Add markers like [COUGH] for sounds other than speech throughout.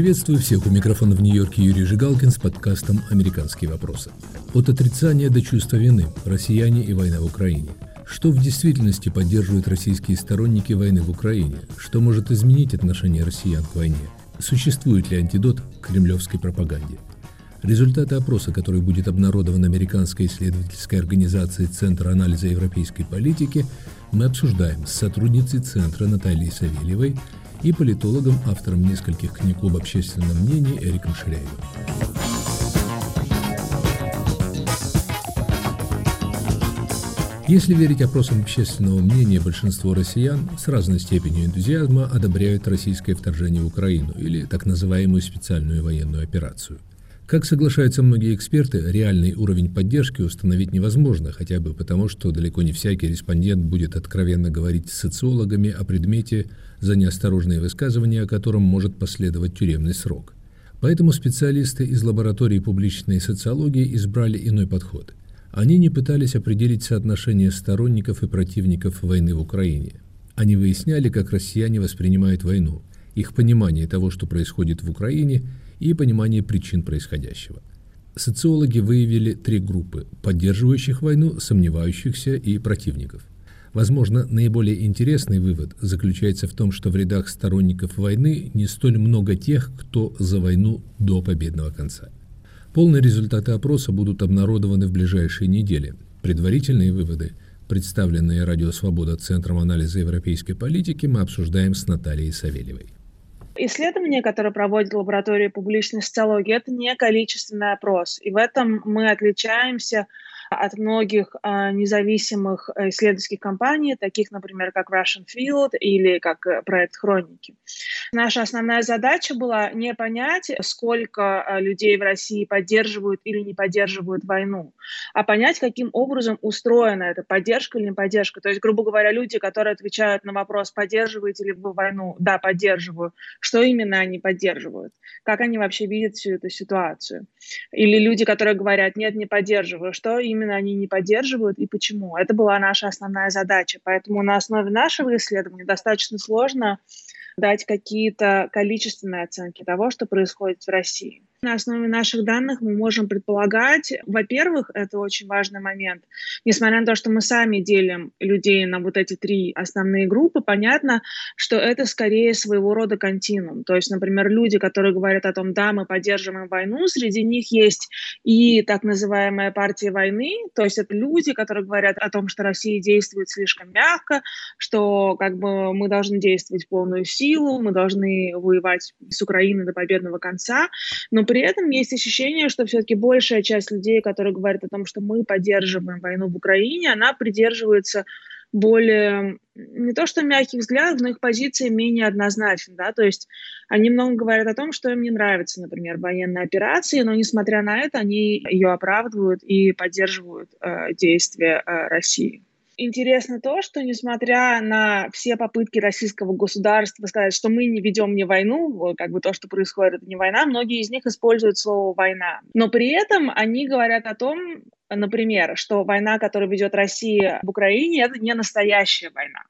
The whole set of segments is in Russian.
Приветствую всех. У микрофона в Нью-Йорке Юрий Жигалкин с подкастом «Американские вопросы». От отрицания до чувства вины. Россияне и война в Украине. Что в действительности поддерживают российские сторонники войны в Украине? Что может изменить отношение россиян к войне? Существует ли антидот к кремлевской пропаганде? Результаты опроса, который будет обнародован американской исследовательской организацией Центра анализа европейской политики, мы обсуждаем с сотрудницей Центра Натальей Савельевой – и политологом, автором нескольких книг об общественном мнении Эриком Ширяевым. Если верить опросам общественного мнения, большинство россиян с разной степенью энтузиазма одобряют российское вторжение в Украину или так называемую специальную военную операцию. Как соглашаются многие эксперты, реальный уровень поддержки установить невозможно, хотя бы потому, что далеко не всякий респондент будет откровенно говорить с социологами о предмете, за неосторожные высказывания о котором может последовать тюремный срок. Поэтому специалисты из лаборатории публичной социологии избрали иной подход. Они не пытались определить соотношение сторонников и противников войны в Украине. Они выясняли, как россияне воспринимают войну, их понимание того, что происходит в Украине – и понимание причин происходящего. Социологи выявили три группы – поддерживающих войну, сомневающихся и противников. Возможно, наиболее интересный вывод заключается в том, что в рядах сторонников войны не столь много тех, кто за войну до победного конца. Полные результаты опроса будут обнародованы в ближайшие недели. Предварительные выводы, представленные Радио Свобода Центром анализа европейской политики, мы обсуждаем с Натальей Савельевой. Исследование, которое проводит лаборатория публичной социологии, это не количественный опрос. И в этом мы отличаемся от многих э, независимых исследовательских компаний, таких, например, как Russian Field или как э, проект Хроники. Наша основная задача была не понять, сколько людей в России поддерживают или не поддерживают войну, а понять, каким образом устроена эта поддержка или не поддержка. То есть, грубо говоря, люди, которые отвечают на вопрос, поддерживаете ли вы войну, да, поддерживаю, что именно они поддерживают, как они вообще видят всю эту ситуацию. Или люди, которые говорят, нет, не поддерживаю, что именно именно они не поддерживают и почему. Это была наша основная задача. Поэтому на основе нашего исследования достаточно сложно дать какие-то количественные оценки того, что происходит в России. На основе наших данных мы можем предполагать, во-первых, это очень важный момент, несмотря на то, что мы сами делим людей на вот эти три основные группы, понятно, что это скорее своего рода континуум. То есть, например, люди, которые говорят о том, да, мы поддерживаем войну, среди них есть и так называемая партия войны, то есть это люди, которые говорят о том, что Россия действует слишком мягко, что как бы мы должны действовать в полную силу, мы должны воевать с Украиной до победного конца, но при этом есть ощущение, что все-таки большая часть людей, которые говорят о том, что мы поддерживаем войну в Украине, она придерживается более не то что мягких взглядов, но их позиция менее однозначна, да, то есть они много говорят о том, что им не нравится, например, военная операция, но несмотря на это, они ее оправдывают и поддерживают э, действия э, России интересно то, что несмотря на все попытки российского государства сказать, что мы не ведем не войну, как бы то, что происходит, это не война, многие из них используют слово «война». Но при этом они говорят о том, например, что война, которую ведет Россия в Украине, это не настоящая война.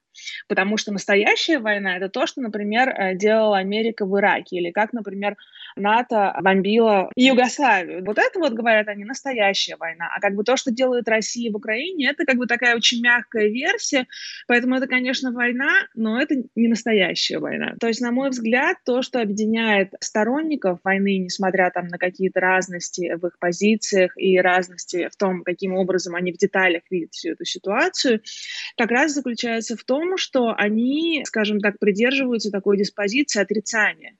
Потому что настоящая война – это то, что, например, э, делала Америка в Ираке, или как, например, НАТО бомбила Югославию. Вот это вот, говорят они, настоящая война. А как бы то, что делает Россия в Украине, это как бы такая очень мягкая версия. Поэтому это, конечно, война, но это не настоящая война. То есть, на мой взгляд, то, что объединяет сторонников войны, несмотря там на какие-то разности в их позициях и разности в том, каким образом они в деталях видят всю эту ситуацию, как раз заключается в том, что они, скажем так, придерживаются такой диспозиции отрицания.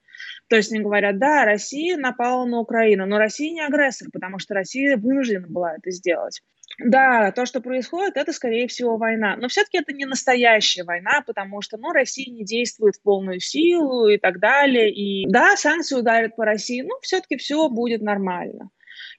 То есть они говорят, да, Россия напала на Украину, но Россия не агрессор, потому что Россия вынуждена была это сделать. Да, то, что происходит, это, скорее всего, война. Но все-таки это не настоящая война, потому что, ну, Россия не действует в полную силу и так далее. И да, санкции ударят по России, но все-таки все будет нормально.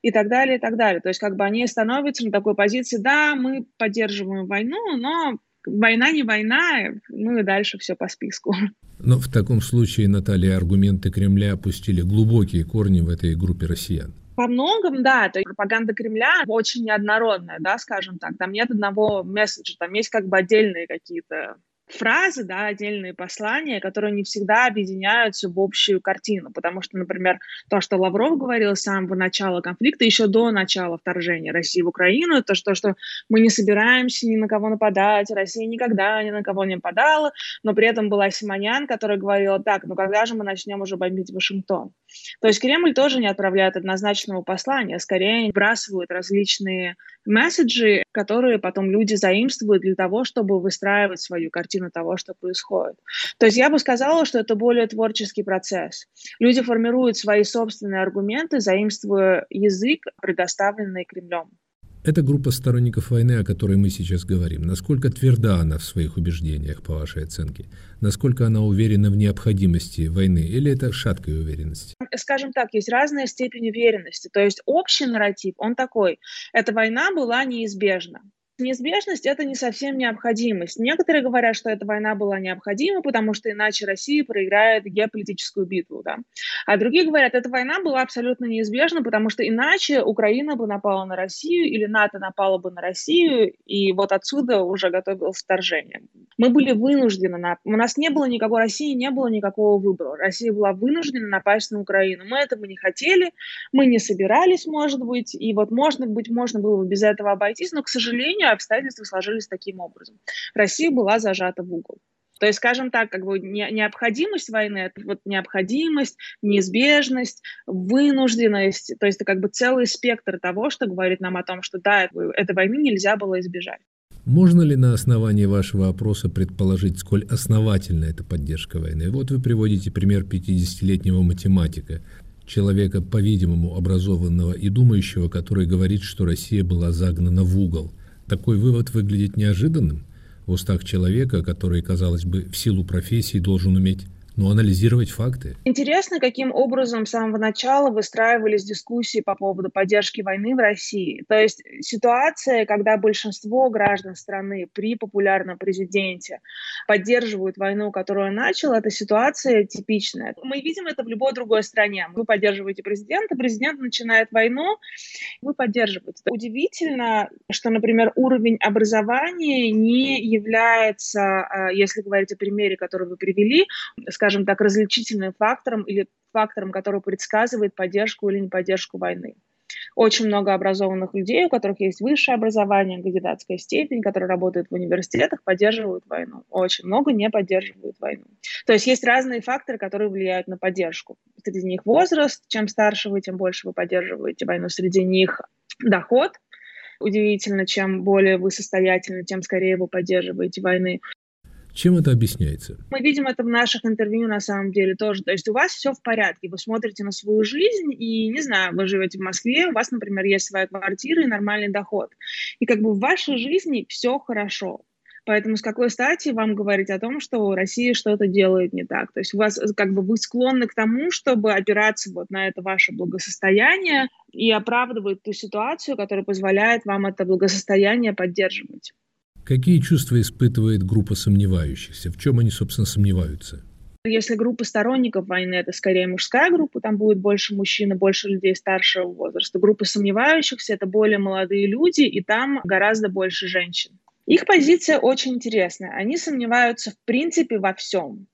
И так далее, и так далее. То есть как бы они становятся на такой позиции, да, мы поддерживаем войну, но война не война, ну и дальше все по списку. Но в таком случае, Наталья, аргументы Кремля опустили глубокие корни в этой группе россиян. По многом, да, то есть пропаганда Кремля очень неоднородная, да, скажем так. Там нет одного месседжа, там есть как бы отдельные какие-то фразы, да, отдельные послания, которые не всегда объединяются в общую картину. Потому что, например, то, что Лавров говорил с самого начала конфликта, еще до начала вторжения России в Украину, то, что, что мы не собираемся ни на кого нападать, Россия никогда ни на кого не нападала, но при этом была Симонян, которая говорила, так, ну когда же мы начнем уже бомбить Вашингтон? То есть Кремль тоже не отправляет однозначного послания, скорее вбрасывают различные месседжи, которые потом люди заимствуют для того, чтобы выстраивать свою картину того, что происходит. То есть я бы сказала, что это более творческий процесс. Люди формируют свои собственные аргументы, заимствуя язык, предоставленный Кремлем. Эта группа сторонников войны, о которой мы сейчас говорим, насколько тверда она в своих убеждениях, по вашей оценке? Насколько она уверена в необходимости войны или это шаткая уверенность? Скажем так, есть разная степень уверенности. То есть общий нарратив, он такой. Эта война была неизбежна неизбежность – это не совсем необходимость. Некоторые говорят, что эта война была необходима, потому что иначе Россия проиграет геополитическую битву. Да? А другие говорят, эта война была абсолютно неизбежна, потому что иначе Украина бы напала на Россию или НАТО напало бы на Россию, и вот отсюда уже готовилось вторжение. Мы были вынуждены, на... у нас не было никакой России, не было никакого выбора. Россия была вынуждена напасть на Украину. Мы этого не хотели, мы не собирались, может быть, и вот, может быть, можно было бы без этого обойтись, но, к сожалению, обстоятельства сложились таким образом. Россия была зажата в угол. То есть, скажем так, как бы не, необходимость войны, это вот необходимость, неизбежность, вынужденность, то есть это как бы целый спектр того, что говорит нам о том, что да, этой войны нельзя было избежать. Можно ли на основании вашего опроса предположить, сколь основательна эта поддержка войны? Вот вы приводите пример 50-летнего математика, человека, по-видимому, образованного и думающего, который говорит, что Россия была загнана в угол – такой вывод выглядит неожиданным. В устах человека, который, казалось бы, в силу профессии должен уметь но анализировать факты. Интересно, каким образом с самого начала выстраивались дискуссии по поводу поддержки войны в России. То есть ситуация, когда большинство граждан страны при популярном президенте поддерживают войну, которую он начал, это ситуация типичная. Мы видим это в любой другой стране. Вы поддерживаете президента, президент начинает войну, вы поддерживаете. Удивительно, что, например, уровень образования не является, а, если говорить о примере, который вы привели, скажем так, различительным фактором или фактором, который предсказывает поддержку или неподдержку войны. Очень много образованных людей, у которых есть высшее образование, кандидатская степень, которые работают в университетах, поддерживают войну. Очень много не поддерживают войну. То есть есть разные факторы, которые влияют на поддержку. Среди них возраст. Чем старше вы, тем больше вы поддерживаете войну. Среди них доход. Удивительно, чем более вы состоятельны, тем скорее вы поддерживаете войны. Чем это объясняется? Мы видим это в наших интервью на самом деле тоже. То есть у вас все в порядке, вы смотрите на свою жизнь, и, не знаю, вы живете в Москве, у вас, например, есть своя квартира и нормальный доход. И как бы в вашей жизни все хорошо. Поэтому с какой стати вам говорить о том, что Россия что-то делает не так? То есть у вас как бы вы склонны к тому, чтобы опираться вот на это ваше благосостояние и оправдывать ту ситуацию, которая позволяет вам это благосостояние поддерживать. Какие чувства испытывает группа сомневающихся? В чем они, собственно, сомневаются? Если группа сторонников войны, это скорее мужская группа, там будет больше мужчин и больше людей старшего возраста. Группа сомневающихся – это более молодые люди, и там гораздо больше женщин. Их позиция очень интересная. Они сомневаются в принципе во всем.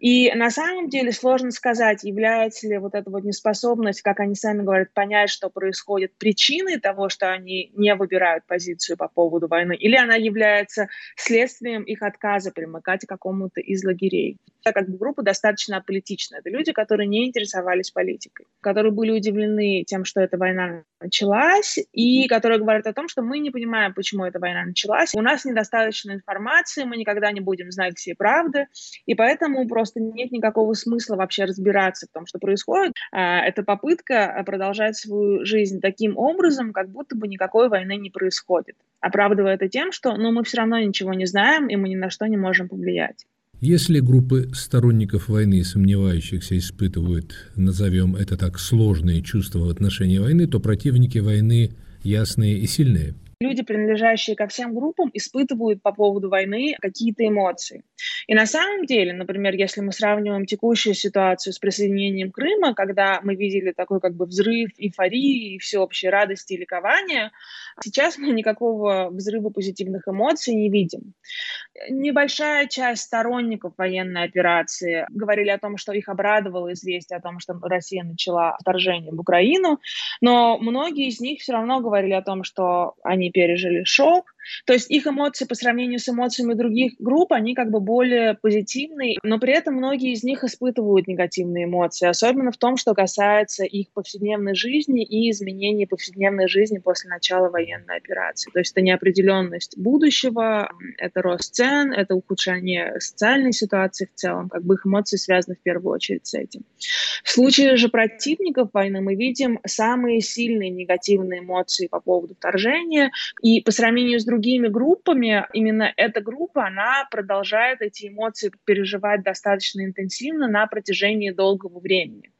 И на самом деле сложно сказать, является ли вот эта вот неспособность, как они сами говорят, понять, что происходит, причиной того, что они не выбирают позицию по поводу войны, или она является следствием их отказа примыкать к какому-то из лагерей. Так как группа достаточно аполитичная. Это люди, которые не интересовались политикой, которые были удивлены тем, что эта война началась, и которые говорят о том, что мы не понимаем, почему эта война началась. У нас недостаточно информации, мы никогда не будем знать всей правды, и поэтому просто нет никакого смысла вообще разбираться в том, что происходит. А, это попытка продолжать свою жизнь таким образом, как будто бы никакой войны не происходит, оправдывая это тем, что ну, мы все равно ничего не знаем, и мы ни на что не можем повлиять. Если группы сторонников войны и сомневающихся испытывают, назовем это так, сложные чувства в отношении войны, то противники войны ясные и сильные. Люди, принадлежащие ко всем группам, испытывают по поводу войны какие-то эмоции. И на самом деле, например, если мы сравниваем текущую ситуацию с присоединением Крыма, когда мы видели такой как бы взрыв эйфории и всеобщей радости и ликования, сейчас мы никакого взрыва позитивных эмоций не видим. Небольшая часть сторонников военной операции говорили о том, что их обрадовало известие о том, что Россия начала вторжение в Украину, но многие из них все равно говорили о том, что они пережили шок, то есть их эмоции по сравнению с эмоциями других групп, они как бы более позитивные, но при этом многие из них испытывают негативные эмоции, особенно в том, что касается их повседневной жизни и изменений повседневной жизни после начала военной операции. То есть это неопределенность будущего, это рост цен, это ухудшение социальной ситуации в целом, как бы их эмоции связаны в первую очередь с этим. В случае же противников войны мы видим самые сильные негативные эмоции по поводу вторжения, и по сравнению с другими группами, именно эта группа, она продолжает эти эмоции переживать достаточно интенсивно на протяжении долгого времени.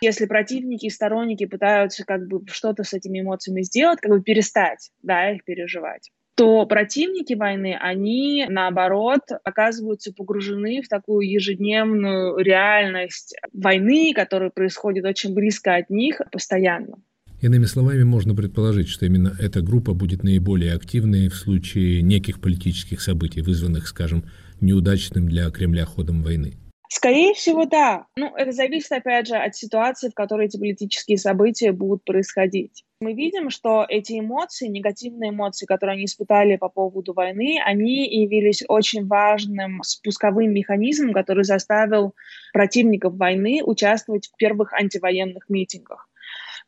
Если противники и сторонники пытаются как бы что-то с этими эмоциями сделать, как бы перестать, да, их переживать то противники войны, они, наоборот, оказываются погружены в такую ежедневную реальность войны, которая происходит очень близко от них постоянно. Иными словами, можно предположить, что именно эта группа будет наиболее активной в случае неких политических событий, вызванных, скажем, неудачным для Кремля ходом войны. Скорее всего, да. Ну, это зависит, опять же, от ситуации, в которой эти политические события будут происходить. Мы видим, что эти эмоции, негативные эмоции, которые они испытали по поводу войны, они явились очень важным спусковым механизмом, который заставил противников войны участвовать в первых антивоенных митингах.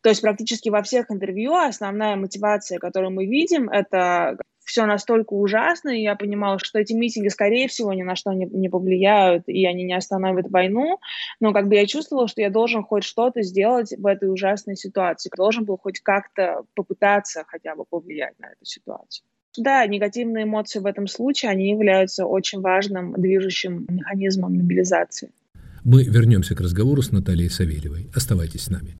То есть практически во всех интервью основная мотивация, которую мы видим, это все настолько ужасно, и я понимала, что эти митинги, скорее всего, ни на что не, не повлияют, и они не остановят войну, но как бы я чувствовала, что я должен хоть что-то сделать в этой ужасной ситуации, должен был хоть как-то попытаться хотя бы повлиять на эту ситуацию. Да, негативные эмоции в этом случае, они являются очень важным движущим механизмом мобилизации. Мы вернемся к разговору с Натальей Савельевой. Оставайтесь с нами.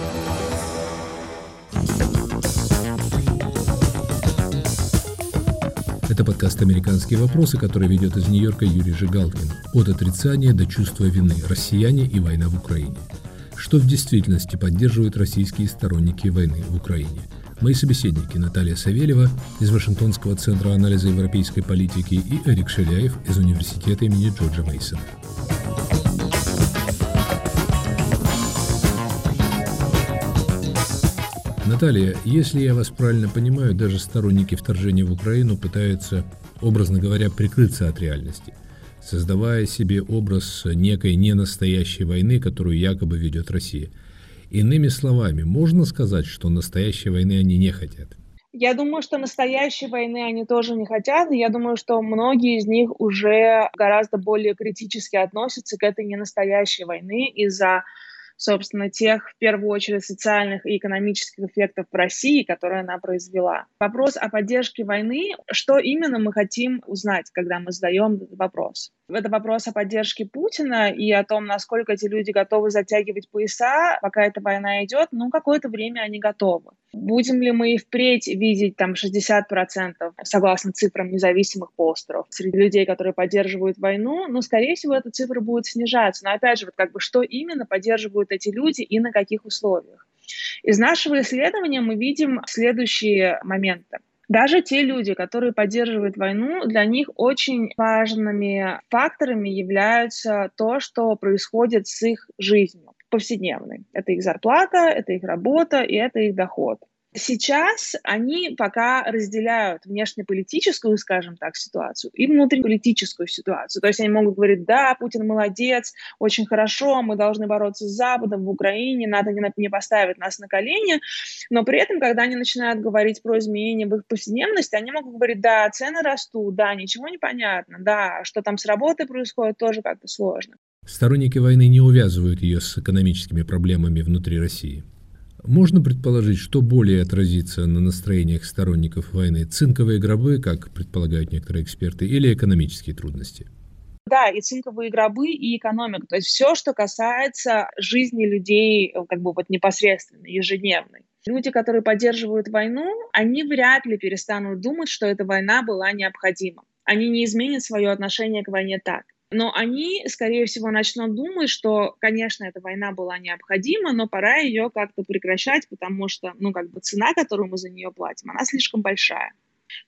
Это подкаст «Американские вопросы», который ведет из Нью-Йорка Юрий Жигалкин. От отрицания до чувства вины. Россияне и война в Украине. Что в действительности поддерживают российские сторонники войны в Украине? Мои собеседники Наталья Савельева из Вашингтонского центра анализа европейской политики и Эрик Шеляев из Университета имени Джорджа Мейсона. Наталья, если я вас правильно понимаю, даже сторонники вторжения в Украину пытаются, образно говоря, прикрыться от реальности, создавая себе образ некой ненастоящей войны, которую якобы ведет Россия. Иными словами, можно сказать, что настоящей войны они не хотят? Я думаю, что настоящей войны они тоже не хотят. И я думаю, что многие из них уже гораздо более критически относятся к этой ненастоящей войны из-за собственно, тех, в первую очередь, социальных и экономических эффектов в России, которые она произвела. Вопрос о поддержке войны, что именно мы хотим узнать, когда мы задаем этот вопрос? Это вопрос о поддержке Путина и о том, насколько эти люди готовы затягивать пояса, пока эта война идет. Ну, какое-то время они готовы. Будем ли мы и впредь видеть там 60%, согласно цифрам независимых постеров, среди людей, которые поддерживают войну? Ну, скорее всего, эта цифра будет снижаться. Но опять же, вот как бы что именно поддерживают эти люди и на каких условиях? Из нашего исследования мы видим следующие моменты. Даже те люди, которые поддерживают войну, для них очень важными факторами являются то, что происходит с их жизнью повседневной. Это их зарплата, это их работа и это их доход. Сейчас они пока разделяют внешнеполитическую, скажем так, ситуацию и внутриполитическую ситуацию. То есть они могут говорить, да, Путин молодец, очень хорошо, мы должны бороться с Западом в Украине, надо не, не поставить нас на колени. Но при этом, когда они начинают говорить про изменения в их повседневности, они могут говорить, да, цены растут, да, ничего не понятно, да, что там с работой происходит, тоже как-то сложно. Сторонники войны не увязывают ее с экономическими проблемами внутри России. Можно предположить, что более отразится на настроениях сторонников войны – цинковые гробы, как предполагают некоторые эксперты, или экономические трудности? Да, и цинковые гробы, и экономика. То есть все, что касается жизни людей как бы вот непосредственно, ежедневной. Люди, которые поддерживают войну, они вряд ли перестанут думать, что эта война была необходима. Они не изменят свое отношение к войне так. Но они, скорее всего, начнут думать, что, конечно, эта война была необходима, но пора ее как-то прекращать, потому что, ну, как бы цена, которую мы за нее платим, она слишком большая.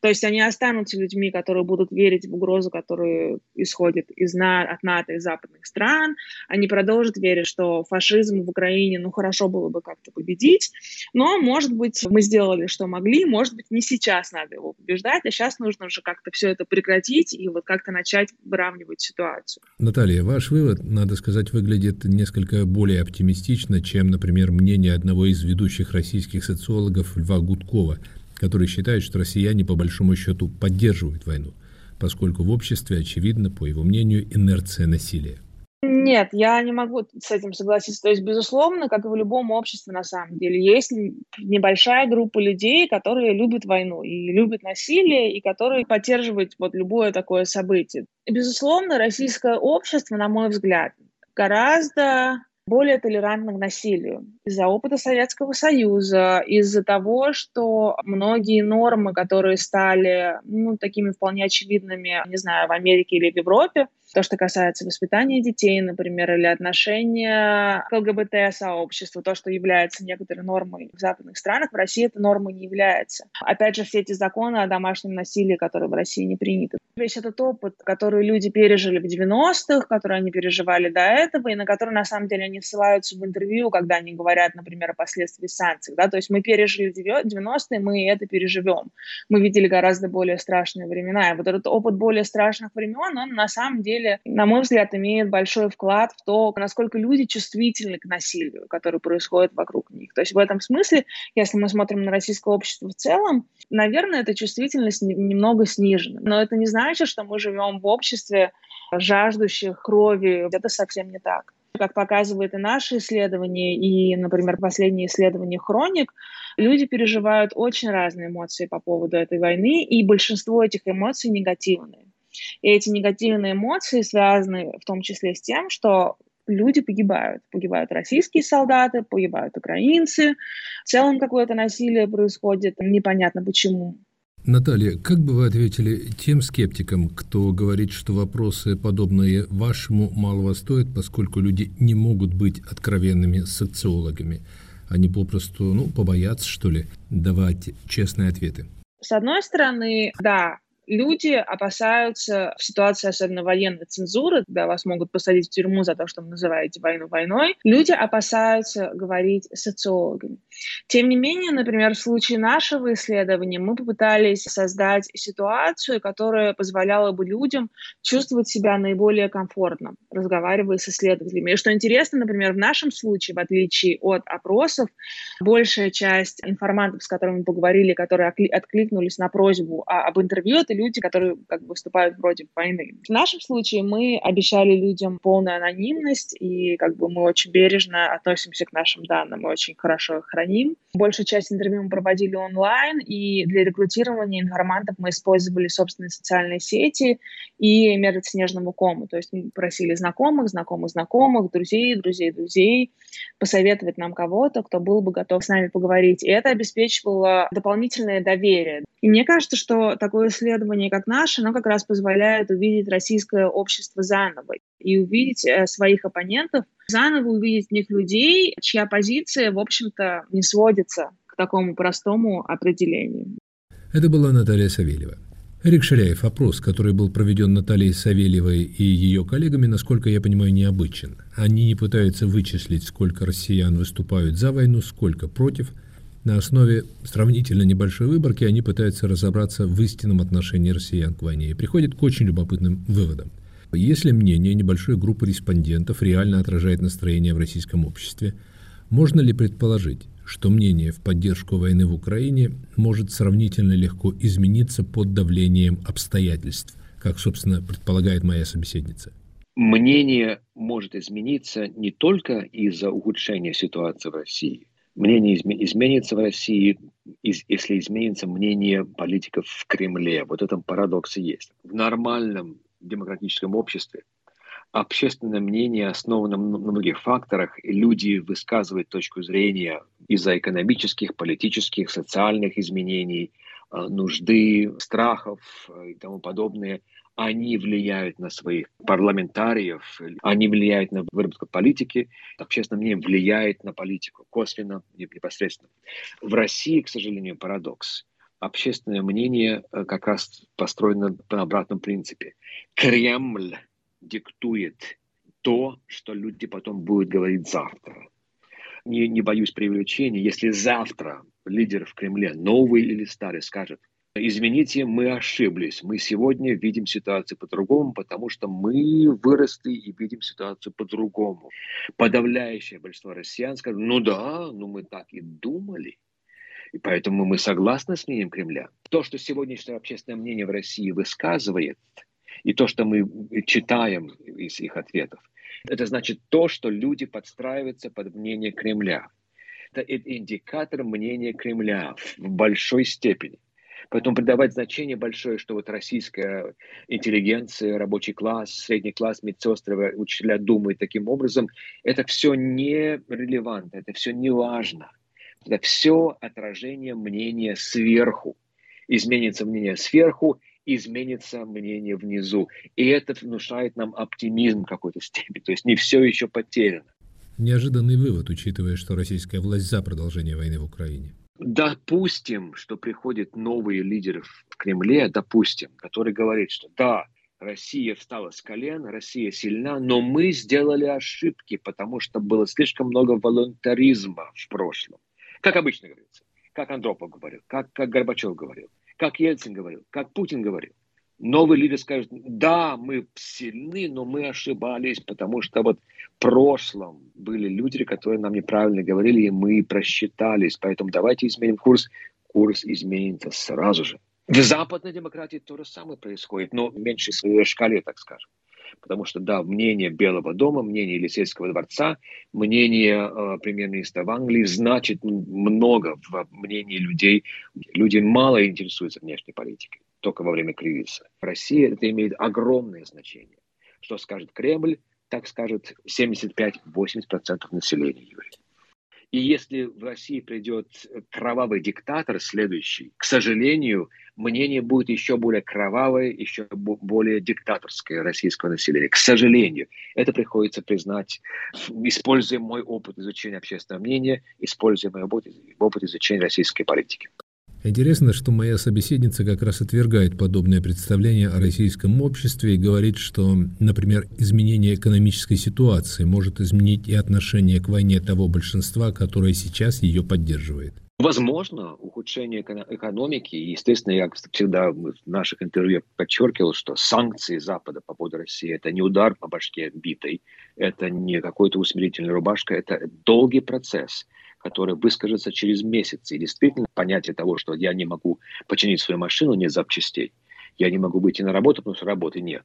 То есть они останутся людьми, которые будут верить в угрозу, которая исходит из, от НАТО и западных стран. Они продолжат верить, что фашизм в Украине, ну, хорошо было бы как-то победить. Но, может быть, мы сделали, что могли. Может быть, не сейчас надо его побеждать, а сейчас нужно уже как-то все это прекратить и вот как-то начать выравнивать ситуацию. Наталья, ваш вывод, надо сказать, выглядит несколько более оптимистично, чем, например, мнение одного из ведущих российских социологов Льва Гудкова – который считает, что россияне по большому счету поддерживают войну, поскольку в обществе очевидно, по его мнению, инерция насилия. Нет, я не могу с этим согласиться. То есть, безусловно, как и в любом обществе, на самом деле, есть небольшая группа людей, которые любят войну и любят насилие, и которые поддерживают вот любое такое событие. И, безусловно, российское общество, на мой взгляд, гораздо более толерантны к насилию. Из-за опыта Советского Союза, из-за того, что многие нормы, которые стали ну, такими вполне очевидными, не знаю, в Америке или в Европе, то, что касается воспитания детей, например, или отношения к ЛГБТ-сообществу, то, что является некоторой нормой в западных странах, в России эта норма не является. Опять же, все эти законы о домашнем насилии, которые в России не приняты. Весь этот опыт, который люди пережили в 90-х, который они переживали до этого, и на который, на самом деле, они ссылаются в интервью, когда они говорят, например, о последствиях санкций. Да? То есть мы пережили 90-е, мы это переживем. Мы видели гораздо более страшные времена. И вот этот опыт более страшных времен, он на самом деле деле, на мой взгляд, имеет большой вклад в то, насколько люди чувствительны к насилию, которое происходит вокруг них. То есть в этом смысле, если мы смотрим на российское общество в целом, наверное, эта чувствительность немного снижена. Но это не значит, что мы живем в обществе жаждущих крови. Это совсем не так. Как показывает и наши исследования, и, например, последние исследования «Хроник», люди переживают очень разные эмоции по поводу этой войны, и большинство этих эмоций негативные. И эти негативные эмоции связаны в том числе с тем, что люди погибают. Погибают российские солдаты, погибают украинцы. В целом какое-то насилие происходит, непонятно почему. Наталья, как бы вы ответили тем скептикам, кто говорит, что вопросы, подобные вашему, малого стоят, поскольку люди не могут быть откровенными социологами? Они попросту, ну, побоятся, что ли, давать честные ответы? С одной стороны, да, Люди опасаются в ситуации, особенно военной цензуры, когда вас могут посадить в тюрьму за то, что вы называете войну войной, люди опасаются говорить социологами. Тем не менее, например, в случае нашего исследования мы попытались создать ситуацию, которая позволяла бы людям чувствовать себя наиболее комфортно, разговаривая с исследователями. И что интересно, например, в нашем случае, в отличие от опросов, большая часть информантов, с которыми мы поговорили, которые откликнулись на просьбу об интервью, это люди, которые как бы выступают против войны. В нашем случае мы обещали людям полную анонимность, и как бы мы очень бережно относимся к нашим данным, мы очень хорошо их храним. Большую часть интервью мы проводили онлайн, и для рекрутирования информантов мы использовали собственные социальные сети и метод снежного кома. То есть мы просили знакомых, знакомых знакомых, друзей, друзей друзей посоветовать нам кого-то, кто был бы готов с нами поговорить. И это обеспечивало дополнительное доверие. И мне кажется, что такое исследование, как наше, оно как раз позволяет увидеть российское общество заново и увидеть э, своих оппонентов, заново увидеть в них людей, чья позиция, в общем-то, не сводится к такому простому определению. Это была Наталья Савельева. Эрик Ширяев, опрос, который был проведен Натальей Савельевой и ее коллегами, насколько я понимаю, необычен. Они не пытаются вычислить, сколько россиян выступают за войну, сколько против – На основе сравнительно небольшой выборки они пытаются разобраться в истинном отношении россиян к войне и приходят к очень любопытным выводам. Если мнение небольшой группы респондентов реально отражает настроение в российском обществе, можно ли предположить, что мнение в поддержку войны в Украине может сравнительно легко измениться под давлением обстоятельств, как, собственно, предполагает моя собеседница? Мнение может измениться не только из-за ухудшения ситуации в России. Мнение изменится в России, если изменится мнение политиков в Кремле. Вот этом парадокс есть. В нормальном демократическом обществе общественное мнение основано на многих факторах, и люди высказывают точку зрения из-за экономических, политических, социальных изменений, э, нужды, страхов э, и тому подобное. Они влияют на своих парламентариев, они влияют на выработку политики, общественное мнение влияет на политику косвенно, непосредственно. В России, к сожалению, парадокс. Общественное мнение э, как раз построено на обратном принципе. Кремль диктует то, что люди потом будут говорить завтра. Не, не боюсь привлечения, если завтра лидер в Кремле, новый или старый, скажет, извините, мы ошиблись, мы сегодня видим ситуацию по-другому, потому что мы выросли и видим ситуацию по-другому. Подавляющее большинство россиян скажут, ну да, ну мы так и думали. И поэтому мы согласны с мнением Кремля. То, что сегодняшнее общественное мнение в России высказывает – и то, что мы читаем из их ответов, это значит то, что люди подстраиваются под мнение Кремля. Это индикатор мнения Кремля в большой степени. Поэтому придавать значение большое, что вот российская интеллигенция, рабочий класс, средний класс, медсестры, учителя думают таким образом, это все не релевантно, это все не важно. Это все отражение мнения сверху. Изменится мнение сверху, изменится мнение внизу. И это внушает нам оптимизм в какой-то степени. То есть не все еще потеряно. Неожиданный вывод, учитывая, что российская власть за продолжение войны в Украине. Допустим, что приходит новый лидер в Кремле, допустим, который говорит, что да, Россия встала с колен, Россия сильна, но мы сделали ошибки, потому что было слишком много волонтаризма в прошлом. Как обычно говорится, как Андропов говорил, как, как Горбачев говорил как Ельцин говорил, как Путин говорил. Новый лидер скажет, да, мы сильны, но мы ошибались, потому что вот в прошлом были люди, которые нам неправильно говорили, и мы просчитались. Поэтому давайте изменим курс. Курс изменится сразу же. В западной демократии то же самое происходит, но в меньшей шкале, так скажем. Потому что, да, мнение Белого дома, мнение Елисейского дворца, мнение э, премьер-министра в Англии значит много в мнении людей. Люди мало интересуются внешней политикой, только во время кризиса. В России это имеет огромное значение. Что скажет Кремль, так скажет 75-80% населения, Юрий. И если в России придет кровавый диктатор следующий, к сожалению, мнение будет еще более кровавое, еще более диктаторское российского населения. К сожалению, это приходится признать, используя мой опыт изучения общественного мнения, используя мой опыт, опыт изучения российской политики. Интересно, что моя собеседница как раз отвергает подобное представление о российском обществе и говорит, что, например, изменение экономической ситуации может изменить и отношение к войне того большинства, которое сейчас ее поддерживает. Возможно, ухудшение экономики. Естественно, я всегда в наших интервью подчеркивал, что санкции Запада по поводу России – это не удар по башке битой, это не какой-то усмирительная рубашка, это долгий процесс – который выскажется через месяц. И действительно понятие того, что я не могу починить свою машину, нет запчастей. Я не могу выйти на работу, потому что работы нет.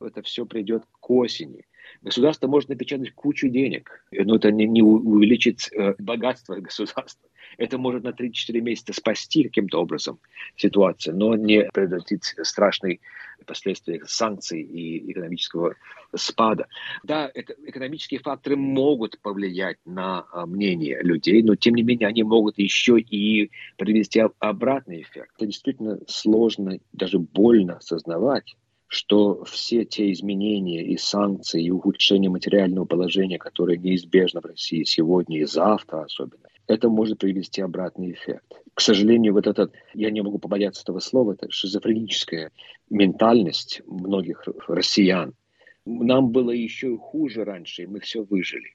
Это все придет к осени. Государство может напечатать кучу денег, но это не, не увеличит э, богатство [LAUGHS] государства. Это может на 3-4 месяца спасти каким-то образом ситуацию, но не предотвратить страшные последствия санкций и экономического спада. Да, экономические факторы могут повлиять на а, мнение людей, но тем не менее они могут еще и привести обратный эффект. Это действительно сложно, даже больно осознавать, что все те изменения и санкции, и ухудшение материального положения, которые неизбежно в России сегодня и завтра особенно, это может привести обратный эффект. К сожалению, вот этот, я не могу побояться этого слова, это шизофреническая ментальность многих россиян. Нам было еще хуже раньше, и мы все выжили.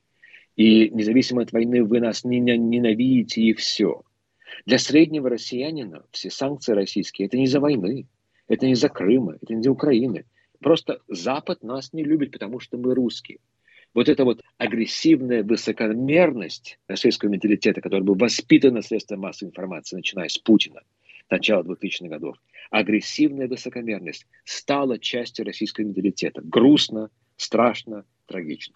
И независимо от войны вы нас ненавидите, и все. Для среднего россиянина все санкции российские – это не за войны, это не за Крыма, это не за Украины. Просто Запад нас не любит, потому что мы русские. Вот эта вот агрессивная высокомерность российского менталитета, который был воспитан на средства массовой информации, начиная с Путина, начала 2000-х годов, агрессивная высокомерность стала частью российского менталитета. Грустно, страшно, трагично.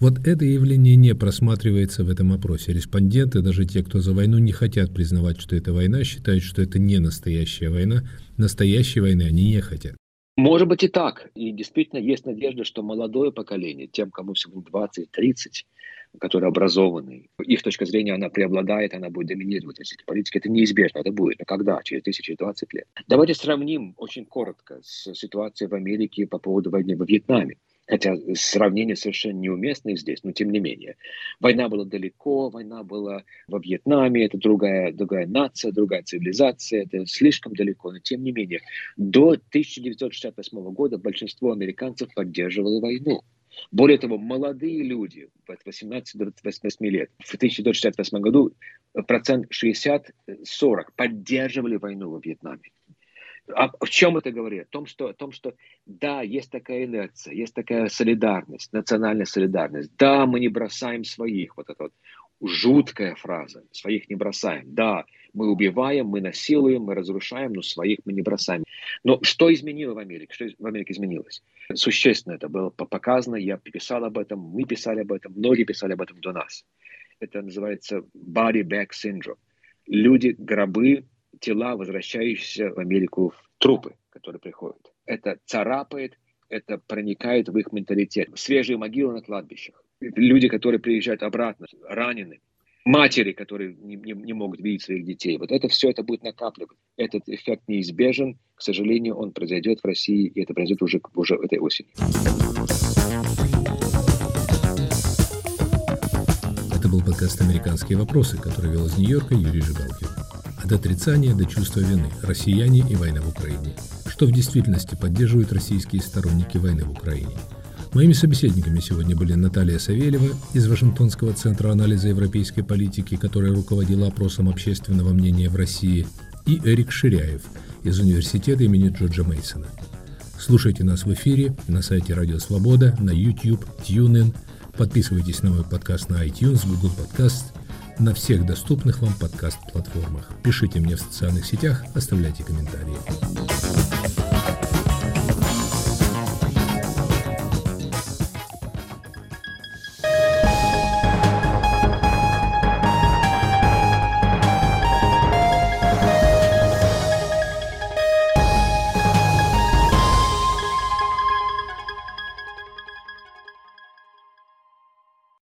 Вот это явление не просматривается в этом опросе. Респонденты, даже те, кто за войну, не хотят признавать, что это война, считают, что это не настоящая война. Настоящей войны они не хотят. Может быть и так. И действительно есть надежда, что молодое поколение, тем, кому всего 20-30, которые образованы, их точка зрения, она преобладает, она будет доминировать российской политике. Это неизбежно, это будет. Но когда? Через тысячи двадцать лет. Давайте сравним очень коротко с ситуацией в Америке по поводу войны во Вьетнаме. Хотя сравнение совершенно неуместное здесь, но тем не менее. Война была далеко, война была во Вьетнаме, это другая, другая нация, другая цивилизация, это слишком далеко, но тем не менее. До 1968 года большинство американцев поддерживало войну. Более того, молодые люди от 18 до 28 лет в 1968 году процент 60-40 поддерживали войну во Вьетнаме. А в чем это говорит? О том, что, о том, что да, есть такая инерция, есть такая солидарность, национальная солидарность. Да, мы не бросаем своих. Вот эта вот жуткая фраза. Своих не бросаем. Да, мы убиваем, мы насилуем, мы разрушаем, но своих мы не бросаем. Но что изменило в Америке? Что в Америке изменилось? Существенно это было показано, я писал об этом, мы писали об этом, многие писали об этом до нас. Это называется body back syndrome. Люди, гробы, тела, возвращающиеся в Америку в трупы, которые приходят. Это царапает, это проникает в их менталитет. Свежие могилы на кладбищах. Люди, которые приезжают обратно, ранены. Матери, которые не, не, не могут видеть своих детей. Вот это все это будет накапливать. Этот эффект неизбежен. К сожалению, он произойдет в России, и это произойдет уже, уже этой осенью. Это был подкаст «Американские вопросы», который вел из Нью-Йорка Юрий Жигалкин. От отрицания до чувства вины. Россияне и война в Украине. Что в действительности поддерживают российские сторонники войны в Украине. Моими собеседниками сегодня были Наталья Савельева из Вашингтонского центра анализа европейской политики, которая руководила опросом общественного мнения в России, и Эрик Ширяев из университета имени Джорджа Мейсона. Слушайте нас в эфире на сайте Радио Свобода, на YouTube, TuneIn. Подписывайтесь на мой подкаст на iTunes, Google Podcast – на всех доступных вам подкаст-платформах. Пишите мне в социальных сетях, оставляйте комментарии.